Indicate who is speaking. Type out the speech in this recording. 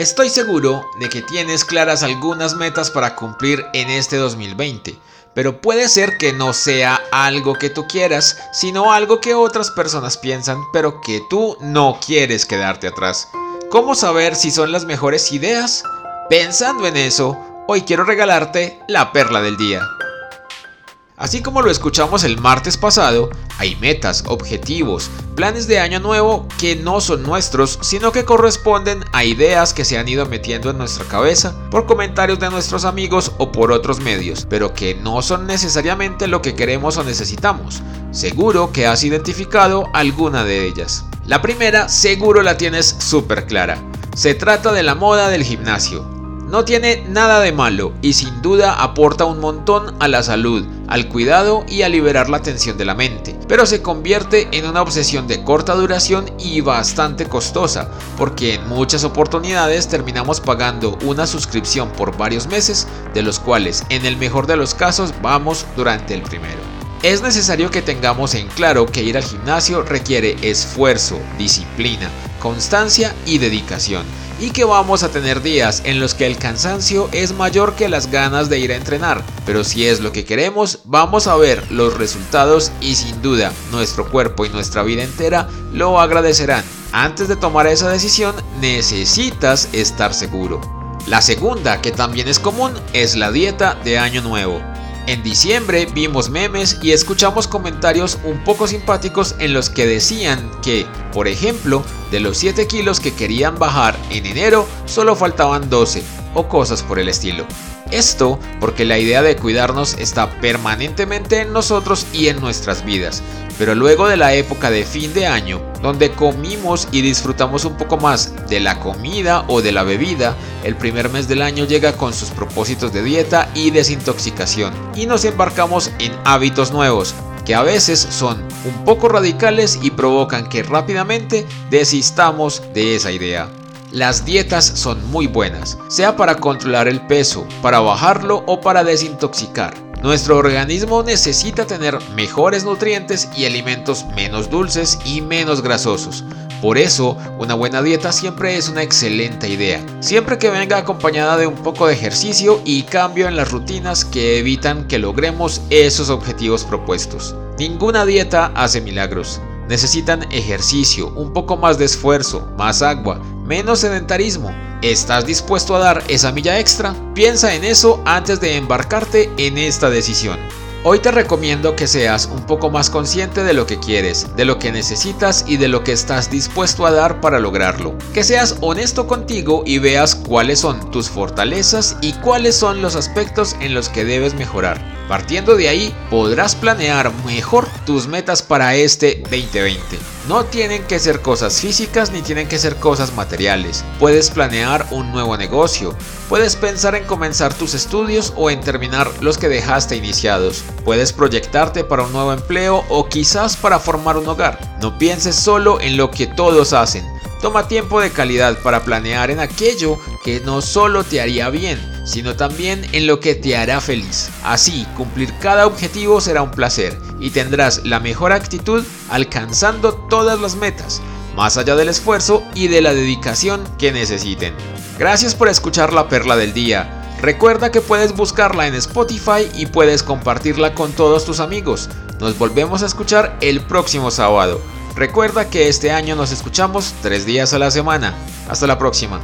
Speaker 1: Estoy seguro de que tienes claras algunas metas para cumplir en este 2020, pero puede ser que no sea algo que tú quieras, sino algo que otras personas piensan, pero que tú no quieres quedarte atrás. ¿Cómo saber si son las mejores ideas? Pensando en eso, hoy quiero regalarte la perla del día. Así como lo escuchamos el martes pasado, hay metas, objetivos, planes de año nuevo que no son nuestros, sino que corresponden a ideas que se han ido metiendo en nuestra cabeza por comentarios de nuestros amigos o por otros medios, pero que no son necesariamente lo que queremos o necesitamos. Seguro que has identificado alguna de ellas. La primera seguro la tienes súper clara. Se trata de la moda del gimnasio. No tiene nada de malo y sin duda aporta un montón a la salud, al cuidado y a liberar la tensión de la mente, pero se convierte en una obsesión de corta duración y bastante costosa, porque en muchas oportunidades terminamos pagando una suscripción por varios meses, de los cuales en el mejor de los casos vamos durante el primero. Es necesario que tengamos en claro que ir al gimnasio requiere esfuerzo, disciplina, constancia y dedicación y que vamos a tener días en los que el cansancio es mayor que las ganas de ir a entrenar, pero si es lo que queremos, vamos a ver los resultados y sin duda nuestro cuerpo y nuestra vida entera lo agradecerán. Antes de tomar esa decisión necesitas estar seguro. La segunda, que también es común, es la dieta de año nuevo. En diciembre vimos memes y escuchamos comentarios un poco simpáticos en los que decían que, por ejemplo, de los 7 kilos que querían bajar en enero, solo faltaban 12 o cosas por el estilo. Esto porque la idea de cuidarnos está permanentemente en nosotros y en nuestras vidas, pero luego de la época de fin de año, donde comimos y disfrutamos un poco más de la comida o de la bebida, el primer mes del año llega con sus propósitos de dieta y desintoxicación y nos embarcamos en hábitos nuevos, que a veces son un poco radicales y provocan que rápidamente desistamos de esa idea. Las dietas son muy buenas, sea para controlar el peso, para bajarlo o para desintoxicar. Nuestro organismo necesita tener mejores nutrientes y alimentos menos dulces y menos grasosos. Por eso, una buena dieta siempre es una excelente idea, siempre que venga acompañada de un poco de ejercicio y cambio en las rutinas que evitan que logremos esos objetivos propuestos. Ninguna dieta hace milagros. Necesitan ejercicio, un poco más de esfuerzo, más agua, menos sedentarismo ¿Estás dispuesto a dar esa milla extra? Piensa en eso antes de embarcarte en esta decisión. Hoy te recomiendo que seas un poco más consciente de lo que quieres, de lo que necesitas y de lo que estás dispuesto a dar para lograrlo. Que seas honesto contigo y veas cuáles son tus fortalezas y cuáles son los aspectos en los que debes mejorar. Partiendo de ahí, podrás planear mejor tus metas para este 2020. No tienen que ser cosas físicas ni tienen que ser cosas materiales. Puedes planear un nuevo negocio, puedes pensar en comenzar tus estudios o en terminar los que dejaste iniciados. Puedes proyectarte para un nuevo empleo o quizás para formar un hogar. No pienses solo en lo que todos hacen. Toma tiempo de calidad para planear en aquello que no solo te haría bien, sino también en lo que te hará feliz. Así, cumplir cada objetivo será un placer y tendrás la mejor actitud alcanzando todas las metas, más allá del esfuerzo y de la dedicación que necesiten. Gracias por escuchar la perla del día. Recuerda que puedes buscarla en Spotify y puedes compartirla con todos tus amigos. Nos volvemos a escuchar el próximo sábado. Recuerda que este año nos escuchamos tres días a la semana. Hasta la próxima.